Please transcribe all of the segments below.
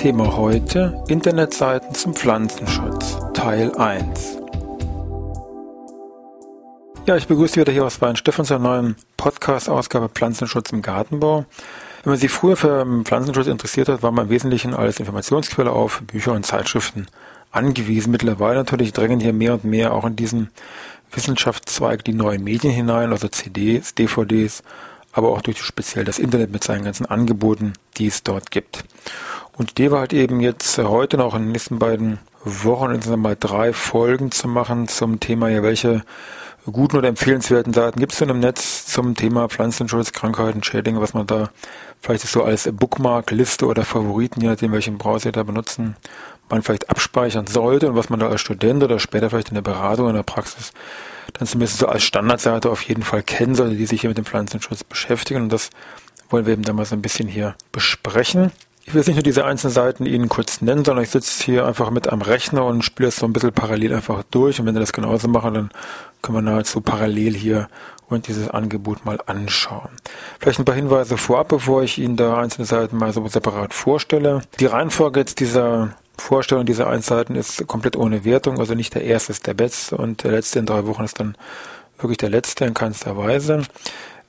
Thema heute Internetseiten zum Pflanzenschutz Teil 1. Ja, ich begrüße Sie wieder hier aus Weinsteffen zur neuen Podcast-Ausgabe Pflanzenschutz im Gartenbau. Wenn man sich früher für Pflanzenschutz interessiert hat, war man im Wesentlichen als Informationsquelle auf Bücher und Zeitschriften angewiesen. Mittlerweile natürlich drängen hier mehr und mehr auch in diesen Wissenschaftszweig die neuen Medien hinein, also CDs, DVDs, aber auch durch speziell das Internet mit seinen ganzen Angeboten, die es dort gibt. Und die war halt eben jetzt heute noch in den nächsten beiden Wochen insgesamt mal drei Folgen zu machen zum Thema, ja, welche guten oder empfehlenswerten Seiten gibt es denn im Netz zum Thema Pflanzenschutz, Krankheiten, Schädlinge, was man da vielleicht so als Bookmark, Liste oder Favoriten, je nachdem welchen Browser Sie da benutzen, man vielleicht abspeichern sollte und was man da als Student oder später vielleicht in der Beratung, in der Praxis dann zumindest so als Standardseite auf jeden Fall kennen sollte, die sich hier mit dem Pflanzenschutz beschäftigen. Und das wollen wir eben dann mal so ein bisschen hier besprechen. Ich will jetzt nicht nur diese einzelnen Seiten Ihnen kurz nennen, sondern ich sitze hier einfach mit am Rechner und spiele das so ein bisschen parallel einfach durch. Und wenn Sie das genauso machen, dann können wir nahezu parallel hier und dieses Angebot mal anschauen. Vielleicht ein paar Hinweise vorab, bevor ich Ihnen da einzelne Seiten mal so separat vorstelle. Die Reihenfolge jetzt dieser Vorstellung dieser Einzelheiten ist komplett ohne Wertung, also nicht der erste ist der beste und der letzte in drei Wochen ist dann wirklich der letzte in keinster Weise.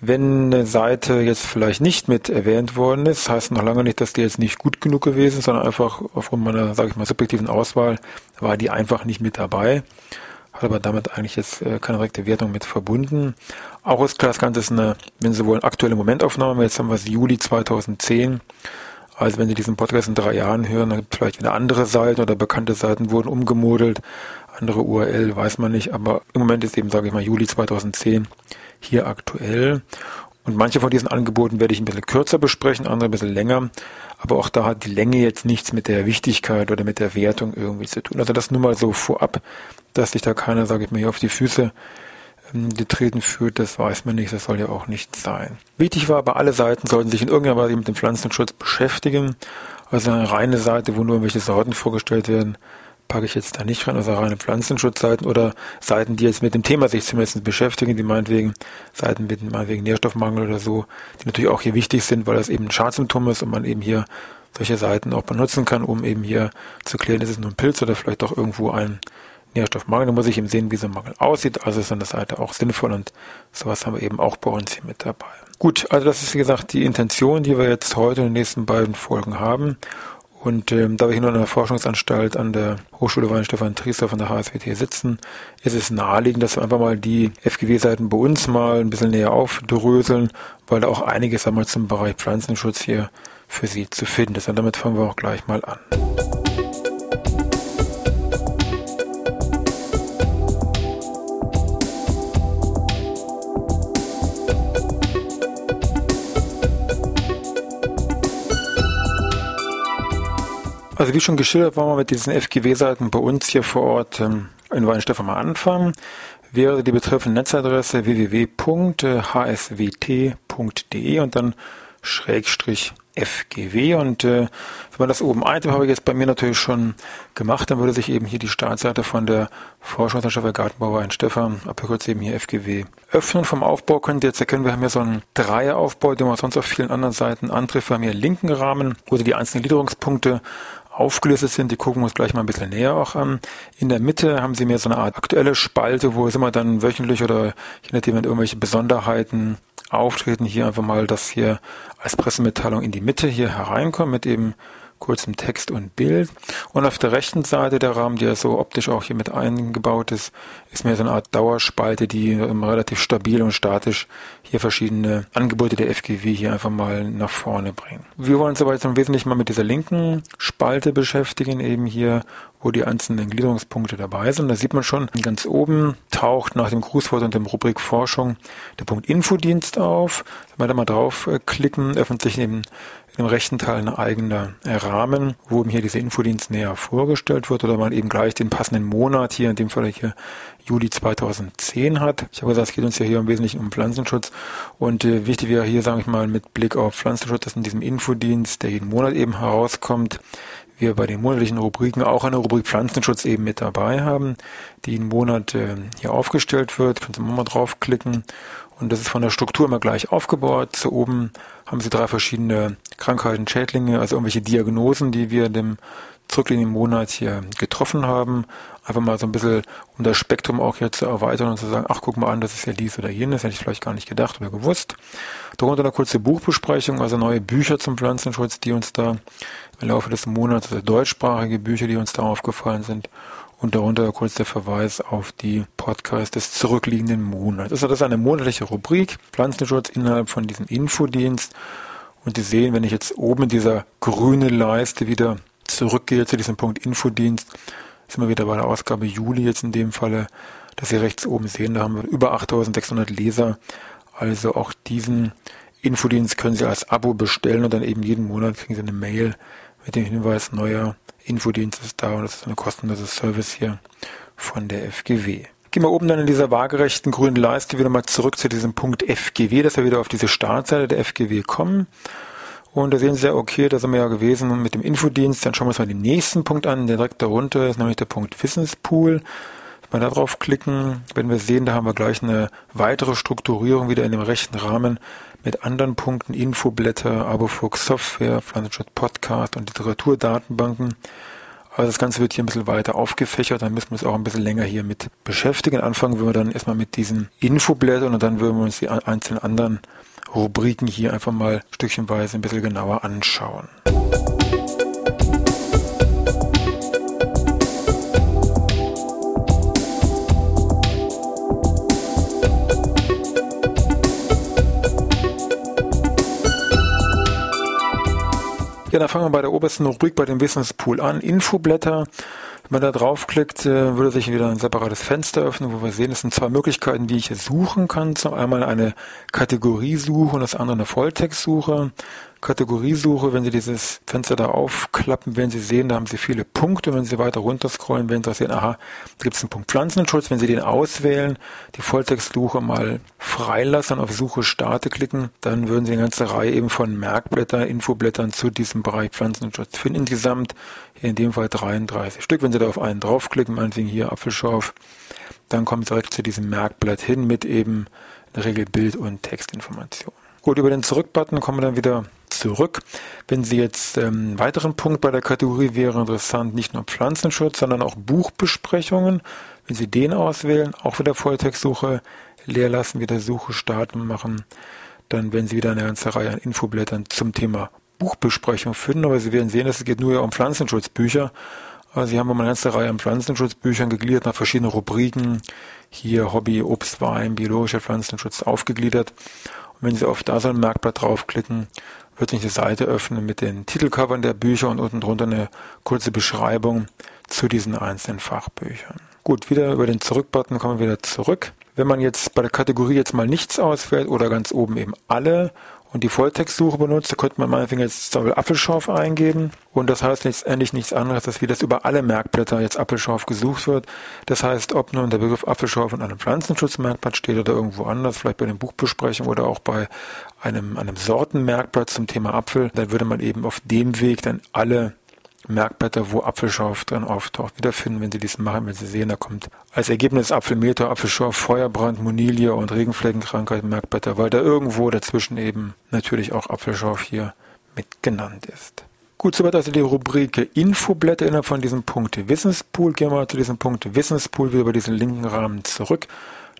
Wenn eine Seite jetzt vielleicht nicht mit erwähnt worden ist, heißt noch lange nicht, dass die jetzt nicht gut genug gewesen ist, sondern einfach aufgrund meiner, sage ich mal, subjektiven Auswahl war die einfach nicht mit dabei. Hat aber damit eigentlich jetzt äh, keine direkte Wertung mit verbunden. Auch ist klar, das Ganze ist eine, wenn Sie wollen, aktuelle Momentaufnahme. Jetzt haben wir es Juli 2010. Also wenn Sie diesen Podcast in drei Jahren hören, dann gibt es vielleicht wieder andere Seiten oder bekannte Seiten wurden umgemodelt. Andere URL weiß man nicht, aber im Moment ist eben, sage ich mal, Juli 2010 hier aktuell. Und manche von diesen Angeboten werde ich ein bisschen kürzer besprechen, andere ein bisschen länger. Aber auch da hat die Länge jetzt nichts mit der Wichtigkeit oder mit der Wertung irgendwie zu tun. Also das nur mal so vorab, dass sich da keiner, sage ich mal, hier auf die Füße ähm, getreten fühlt, das weiß man nicht, das soll ja auch nicht sein. Wichtig war aber, alle Seiten sollten sich in irgendeiner Weise mit dem Pflanzenschutz beschäftigen. Also eine reine Seite, wo nur irgendwelche Sorten vorgestellt werden, packe ich jetzt da nicht rein, also reine Pflanzenschutzseiten oder Seiten, die jetzt mit dem Thema sich zumindest beschäftigen, die meinetwegen Seiten mit meinetwegen Nährstoffmangel oder so, die natürlich auch hier wichtig sind, weil das eben ein Schadsymptom ist und man eben hier solche Seiten auch benutzen kann, um eben hier zu klären, ist es nur ein Pilz oder vielleicht doch irgendwo ein Nährstoffmangel. Da muss ich eben sehen, wie so ein Mangel aussieht. Also ist an der Seite auch sinnvoll und sowas haben wir eben auch bei uns hier mit dabei. Gut, also das ist wie gesagt die Intention, die wir jetzt heute in den nächsten beiden Folgen haben. Und ähm, da wir hier nur in einer Forschungsanstalt an der Hochschule Weinstefan Triester von der HSWT sitzen, ist es naheliegend, dass wir einfach mal die FGW-Seiten bei uns mal ein bisschen näher aufdröseln, weil da auch einiges einmal zum Bereich Pflanzenschutz hier für Sie zu finden ist. Und damit fangen wir auch gleich mal an. Also wie schon geschildert, wollen wir mit diesen FGW-Seiten bei uns hier vor Ort ähm, in Weinstefan mal anfangen. Wäre die betreffende Netzadresse www.hswt.de und dann Schrägstrich FGW und äh, wenn man das oben eintippt, habe ich jetzt bei mir natürlich schon gemacht, dann würde sich eben hier die Startseite von der Forschungsanstalt für Gartenbauer in Stefan, abgekürzt eben hier FGW, öffnen. Vom Aufbau könnt ihr jetzt erkennen, wir haben hier so einen Dreieraufbau, den man sonst auf vielen anderen Seiten antrifft. Wir haben hier linken Rahmen, wo die einzelnen Gliederungspunkte aufgelistet sind. Die gucken wir uns gleich mal ein bisschen näher auch an. In der Mitte haben sie mir so eine Art aktuelle Spalte, wo sind wir dann wöchentlich oder je nachdem, irgendwelche Besonderheiten auftreten, hier einfach mal das hier als Pressemitteilung in die Mitte hier hereinkommen mit eben kurzem Text und Bild. Und auf der rechten Seite der Rahmen, der so optisch auch hier mit eingebaut ist, ist mir so eine Art Dauerspalte, die relativ stabil und statisch hier verschiedene Angebote der FGW hier einfach mal nach vorne bringen. Wir wollen uns aber jetzt im Wesentlichen mal mit dieser linken Spalte beschäftigen, eben hier, wo die einzelnen Gliederungspunkte dabei sind. Da sieht man schon, ganz oben taucht nach dem Grußwort und dem Rubrik Forschung der Punkt Infodienst auf. Wenn wir da mal draufklicken, öffnet sich eben im rechten Teil ein eigener Rahmen, wo eben hier dieser Infodienst näher vorgestellt wird oder man eben gleich den passenden Monat hier, in dem Fall hier Juli 2010 hat. Ich habe gesagt, es geht uns ja hier im Wesentlichen um Pflanzenschutz und äh, wichtig wäre hier, sage ich mal, mit Blick auf Pflanzenschutz, dass in diesem Infodienst, der jeden Monat eben herauskommt, wir bei den monatlichen Rubriken auch eine Rubrik Pflanzenschutz eben mit dabei haben, die jeden Monat äh, hier aufgestellt wird. Können Sie mal draufklicken und das ist von der Struktur immer gleich aufgebaut. Zu oben haben Sie drei verschiedene Krankheiten, Schädlinge, also irgendwelche Diagnosen, die wir dem zurückliegenden Monat hier getroffen haben. Einfach mal so ein bisschen, um das Spektrum auch hier zu erweitern und zu sagen, ach, guck mal an, das ist ja dies oder jenes, hätte ich vielleicht gar nicht gedacht oder gewusst. Darunter eine kurze Buchbesprechung, also neue Bücher zum Pflanzenschutz, die uns da im Laufe des Monats, also deutschsprachige Bücher, die uns da aufgefallen sind. Und darunter kurz der Verweis auf die Podcasts des zurückliegenden Monats. Also das ist eine monatliche Rubrik, Pflanzenschutz innerhalb von diesem Infodienst. Und Sie sehen, wenn ich jetzt oben in dieser grünen Leiste wieder zurückgehe zu diesem Punkt Infodienst, sind wir wieder bei der Ausgabe Juli jetzt in dem Falle, dass Sie rechts oben sehen, da haben wir über 8600 Leser. Also auch diesen Infodienst können Sie als Abo bestellen und dann eben jeden Monat kriegen Sie eine Mail mit dem Hinweis, neuer Infodienst ist da und das ist eine kostenlose Service hier von der FGW. Gehen wir oben dann in dieser waagerechten grünen Leiste wieder mal zurück zu diesem Punkt FGW, dass wir wieder auf diese Startseite der FGW kommen. Und da sehen Sie ja, okay, da sind wir ja gewesen mit dem Infodienst. Dann schauen wir uns mal den nächsten Punkt an, der direkt darunter ist, nämlich der Punkt Wissenspool. Wenn wir da drauf klicken, werden wir sehen, da haben wir gleich eine weitere Strukturierung wieder in dem rechten Rahmen mit anderen Punkten, Infoblätter, Abofuchs Software, Pflanzenschutz Podcast und Literaturdatenbanken. Also das Ganze wird hier ein bisschen weiter aufgefächert, dann müssen wir uns auch ein bisschen länger hier mit beschäftigen. Anfangen würden wir dann erstmal mit diesen Infoblättern und dann würden wir uns die einzelnen anderen Rubriken hier einfach mal stückchenweise ein bisschen genauer anschauen. Ja, dann fangen wir bei der obersten Rubrik bei dem Wissenspool an. Infoblätter. Wenn man da draufklickt, äh, würde sich wieder ein separates Fenster öffnen, wo wir sehen, es sind zwei Möglichkeiten, wie ich es suchen kann. Zum einen eine Kategoriesuche und das andere eine Volltextsuche. Kategoriesuche, wenn Sie dieses Fenster da aufklappen, werden Sie sehen, da haben Sie viele Punkte. Wenn Sie weiter runter scrollen, werden Sie sehen, aha, da gibt es einen Punkt Pflanzenschutz. Wenn Sie den auswählen, die Volltextsuche mal freilassen und auf Suche starte klicken, dann würden Sie eine ganze Reihe eben von Merkblättern, Infoblättern zu diesem Bereich Pflanzenschutz finden. Insgesamt in dem Fall 33 Stück. Wenn Sie da auf einen draufklicken, meinetwegen hier Apfelschorf, dann kommt direkt zu diesem Merkblatt hin mit eben in der Regel Bild- und Textinformationen. Gut, über den Zurück-Button kommen wir dann wieder zurück. Wenn Sie jetzt ähm, einen weiteren Punkt bei der Kategorie wäre interessant, nicht nur Pflanzenschutz, sondern auch Buchbesprechungen. Wenn Sie den auswählen, auch wieder Volltextsuche leer lassen, wieder Suche starten machen, dann werden Sie wieder eine ganze Reihe an Infoblättern zum Thema Buchbesprechung finden. Aber Sie werden sehen, es geht nur um Pflanzenschutzbücher. Also Sie haben eine ganze Reihe an Pflanzenschutzbüchern gegliedert nach verschiedenen Rubriken. Hier Hobby, Obst, Wein, biologischer Pflanzenschutz aufgegliedert. Und wenn Sie auf da so ein Merkblatt draufklicken, wird sich eine Seite öffnen mit den Titelcovern der Bücher und unten drunter eine kurze Beschreibung zu diesen einzelnen Fachbüchern. Gut, wieder über den Zurück-Button kommen wir wieder zurück. Wenn man jetzt bei der Kategorie jetzt mal nichts auswählt oder ganz oben eben alle und die Volltextsuche benutzt, da könnte man meinetwegen jetzt Doppel Apfelschorf eingeben. Und das heißt letztendlich nichts anderes, dass wie das über alle Merkblätter jetzt Apfelschorf gesucht wird. Das heißt, ob nun der Begriff Apfelschorf in einem Pflanzenschutzmerkblatt steht oder irgendwo anders, vielleicht bei den Buchbesprechungen oder auch bei einem, einem Sortenmerkblatt zum Thema Apfel, dann würde man eben auf dem Weg dann alle Merkblätter, wo Apfelschorf drin auftaucht, wiederfinden, wenn Sie dies machen, wenn Sie sehen, da kommt als Ergebnis Apfelmeter, Apfelschorf, Feuerbrand, Monilie und Regenfleckenkrankheit Merkblätter, weil da irgendwo dazwischen eben natürlich auch Apfelschorf hier mit genannt ist. Gut, soweit also die Rubrik Infoblätter innerhalb von diesem Punkt Wissenspool. Gehen wir zu diesem Punkt Wissenspool wieder über diesen linken Rahmen zurück,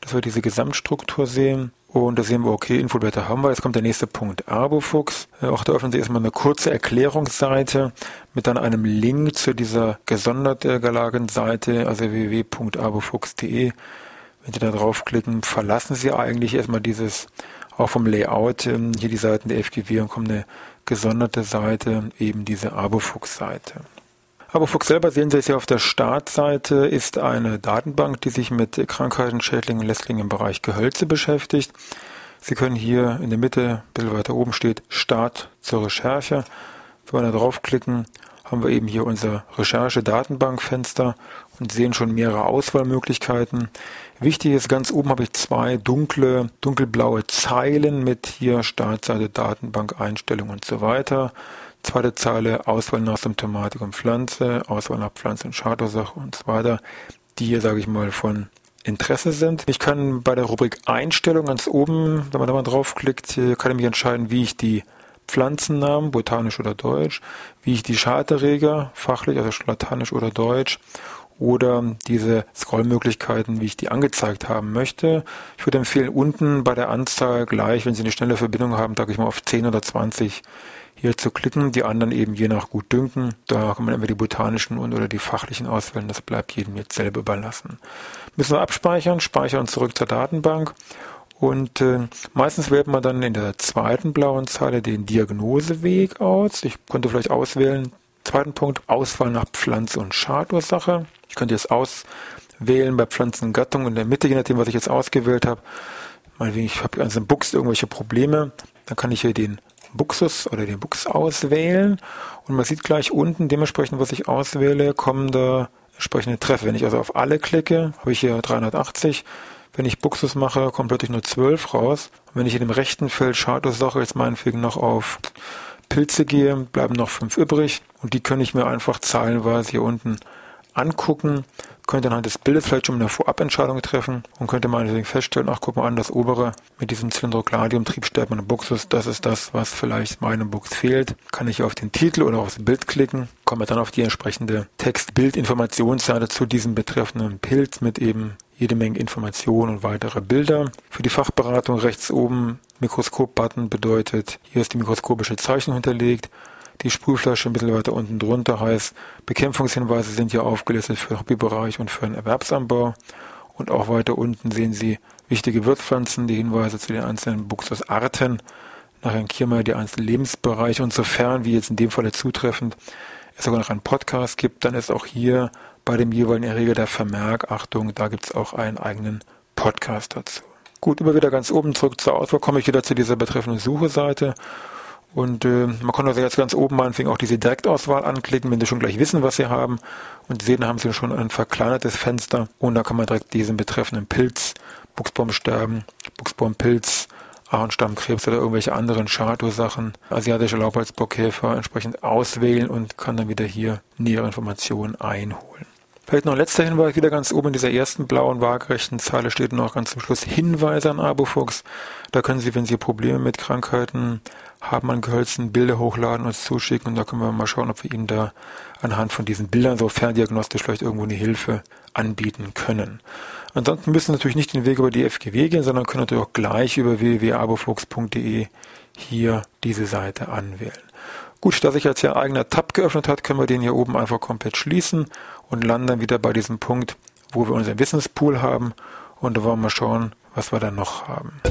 dass wir diese Gesamtstruktur sehen. Und da sehen wir, okay, Infoblätter haben wir. Jetzt kommt der nächste Punkt, Arbofuchs. Äh, auch da öffnen Sie erstmal eine kurze Erklärungsseite mit dann einem Link zu dieser gesondert gelagerten Seite, also www.arbofuchs.de. Wenn Sie da draufklicken, verlassen Sie eigentlich erstmal dieses, auch vom Layout, ähm, hier die Seiten der FGW und kommt eine gesonderte Seite, eben diese Arbofuchs-Seite. Aber Fuchs selber sehen Sie es ja auf der Startseite, ist eine Datenbank, die sich mit Krankheiten, Schädlingen und Lässlingen im Bereich Gehölze beschäftigt. Sie können hier in der Mitte, ein bisschen weiter oben steht Start zur Recherche. Wenn wir da draufklicken, haben wir eben hier unser Recherche-Datenbankfenster und sehen schon mehrere Auswahlmöglichkeiten. Wichtig ist, ganz oben habe ich zwei dunkle, dunkelblaue Zeilen mit hier Startseite, Datenbank, Einstellungen und so weiter. Zweite Zeile Auswahl nach Symptomatik und Pflanze, Auswahl nach Pflanze und Schadursache und so weiter, die hier, sage ich mal, von Interesse sind. Ich kann bei der Rubrik Einstellung ganz oben, wenn man da mal draufklickt, kann ich mich entscheiden, wie ich die Pflanzennamen, botanisch oder deutsch, wie ich die Schalterreger, fachlich, also lateinisch oder deutsch, oder diese Scrollmöglichkeiten, wie ich die angezeigt haben möchte. Ich würde empfehlen, unten bei der Anzahl gleich, wenn Sie eine schnelle Verbindung haben, sage ich mal auf 10 oder 20 hier zu klicken, die anderen eben je nach gut dünken. Da kann man entweder die botanischen und oder die fachlichen auswählen. Das bleibt jedem jetzt selber überlassen. Müssen wir abspeichern, speichern zurück zur Datenbank und äh, meistens wählt man dann in der zweiten blauen Zeile den Diagnoseweg aus. Ich könnte vielleicht auswählen, zweiten Punkt, Auswahl nach Pflanze- und Schadursache. Ich könnte jetzt auswählen bei Pflanzengattung in der Mitte, je nachdem, was ich jetzt ausgewählt habe. Meinetwegen, ich habe also im Buchs irgendwelche Probleme. Dann kann ich hier den Buxus oder den Buchs auswählen. Und man sieht gleich unten, dementsprechend, was ich auswähle, kommen da entsprechende Treffer. Wenn ich also auf alle klicke, habe ich hier 380. Wenn ich Buxus mache, kommt plötzlich nur 12 raus. Und wenn ich in dem rechten Feld Schadursache jetzt meinetwegen noch auf Pilze gehe, bleiben noch 5 übrig. Und die kann ich mir einfach zahlenweise hier unten angucken, könnte anhand des Bildes vielleicht schon eine Vorabentscheidung treffen und könnte meinetwegen feststellen, ach guck mal an, das obere mit diesem Zylindrocladium, Triebsterben und Buxus, das ist das, was vielleicht meinem Buchs fehlt. Kann ich auf den Titel oder aufs Bild klicken, komme dann auf die entsprechende Text-Bild-Informationsseite zu diesem betreffenden Pilz mit eben jede Menge Informationen und weitere Bilder. Für die Fachberatung rechts oben Mikroskop-Button bedeutet, hier ist die mikroskopische Zeichnung hinterlegt. Die Sprühflasche ein bisschen weiter unten drunter heißt, Bekämpfungshinweise sind hier aufgelistet für den Hobbybereich und für den Erwerbsanbau. Und auch weiter unten sehen Sie wichtige Wirtspflanzen, die Hinweise zu den einzelnen Buxusarten, nachher hier mal die einzelnen Lebensbereiche und sofern, wie jetzt in dem Falle zutreffend, es sogar noch einen Podcast gibt, dann ist auch hier bei dem jeweiligen Erreger der Vermerk, Achtung, da gibt es auch einen eigenen Podcast dazu. Gut, immer wieder ganz oben zurück zur Auswahl komme ich wieder zu dieser betreffenden Suche-Seite. Und äh, man kann also jetzt ganz oben meinetwegen auch diese Direktauswahl anklicken, wenn Sie schon gleich wissen, was Sie haben. Und Sie sehen, da haben Sie schon ein verkleinertes Fenster. Und da kann man direkt diesen betreffenden Pilz, Buchsbaumsterben, Buchsbaumpilz, Ahornstammkrebs oder irgendwelche anderen Schadursachen, asiatische Laubholzbockkäfer entsprechend auswählen und kann dann wieder hier nähere Informationen einholen. Vielleicht noch ein letzter Hinweis, wieder ganz oben in dieser ersten blauen waagerechten Zeile steht noch ganz zum Schluss Hinweise an Abofox. Da können Sie, wenn Sie Probleme mit Krankheiten haben an Gehölzen, Bilder hochladen, uns zuschicken und da können wir mal schauen, ob wir Ihnen da anhand von diesen Bildern so ferndiagnostisch vielleicht irgendwo eine Hilfe anbieten können. Ansonsten müssen Sie natürlich nicht den Weg über die FGW gehen, sondern können natürlich auch gleich über www.abofox.de hier diese Seite anwählen. Gut, da sich jetzt hier ein eigener Tab geöffnet hat, können wir den hier oben einfach komplett schließen und landen dann wieder bei diesem Punkt, wo wir unseren Wissenspool haben und da wollen wir mal schauen, was wir dann noch haben.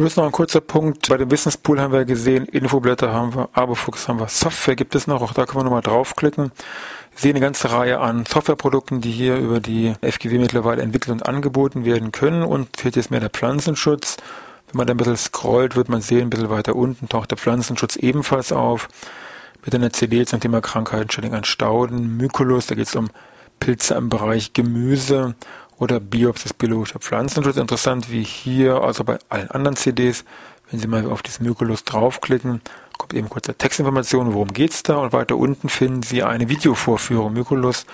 Jetzt noch ein kurzer Punkt. Bei dem Wissenspool haben wir gesehen, Infoblätter haben wir, Abofuchs haben wir, Software gibt es noch, auch da können wir nochmal draufklicken. Sehen eine ganze Reihe an Softwareprodukten, die hier über die FGW mittlerweile entwickelt und angeboten werden können und hier ist mehr der Pflanzenschutz. Wenn man da ein bisschen scrollt, wird man sehen, ein bisschen weiter unten taucht der Pflanzenschutz ebenfalls auf. Mit einer CD zum Thema Krankheiten, Stellung an Stauden, Mykolus, da geht es um Pilze im Bereich Gemüse oder Biops des biologischer Pflanzenschutz. Interessant wie hier, also bei allen anderen CDs, wenn Sie mal auf diesen Mykolus draufklicken, kommt eben kurze Textinformation, worum geht's da und weiter unten finden Sie eine Videovorführung Mykolus.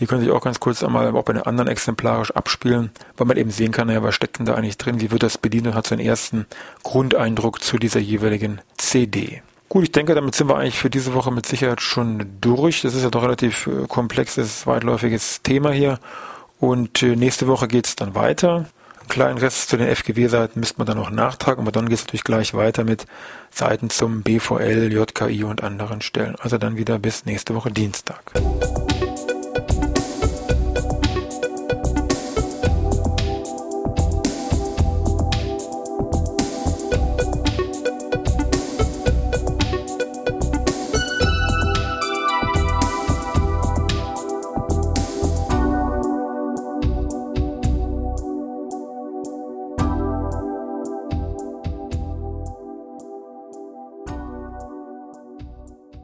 Die können sich auch ganz kurz einmal auch bei den anderen exemplarisch abspielen, weil man eben sehen kann, naja, was steckt denn da eigentlich drin, wie wird das bedient und hat so einen ersten Grundeindruck zu dieser jeweiligen CD. Gut, ich denke, damit sind wir eigentlich für diese Woche mit Sicherheit schon durch. Das ist ja doch relativ äh, komplexes, weitläufiges Thema hier. Und äh, nächste Woche geht es dann weiter. Einen kleinen Rest zu den FGW-Seiten müsste man dann noch nachtragen, aber dann geht es natürlich gleich weiter mit Seiten zum BVL, JKI und anderen Stellen. Also dann wieder bis nächste Woche Dienstag.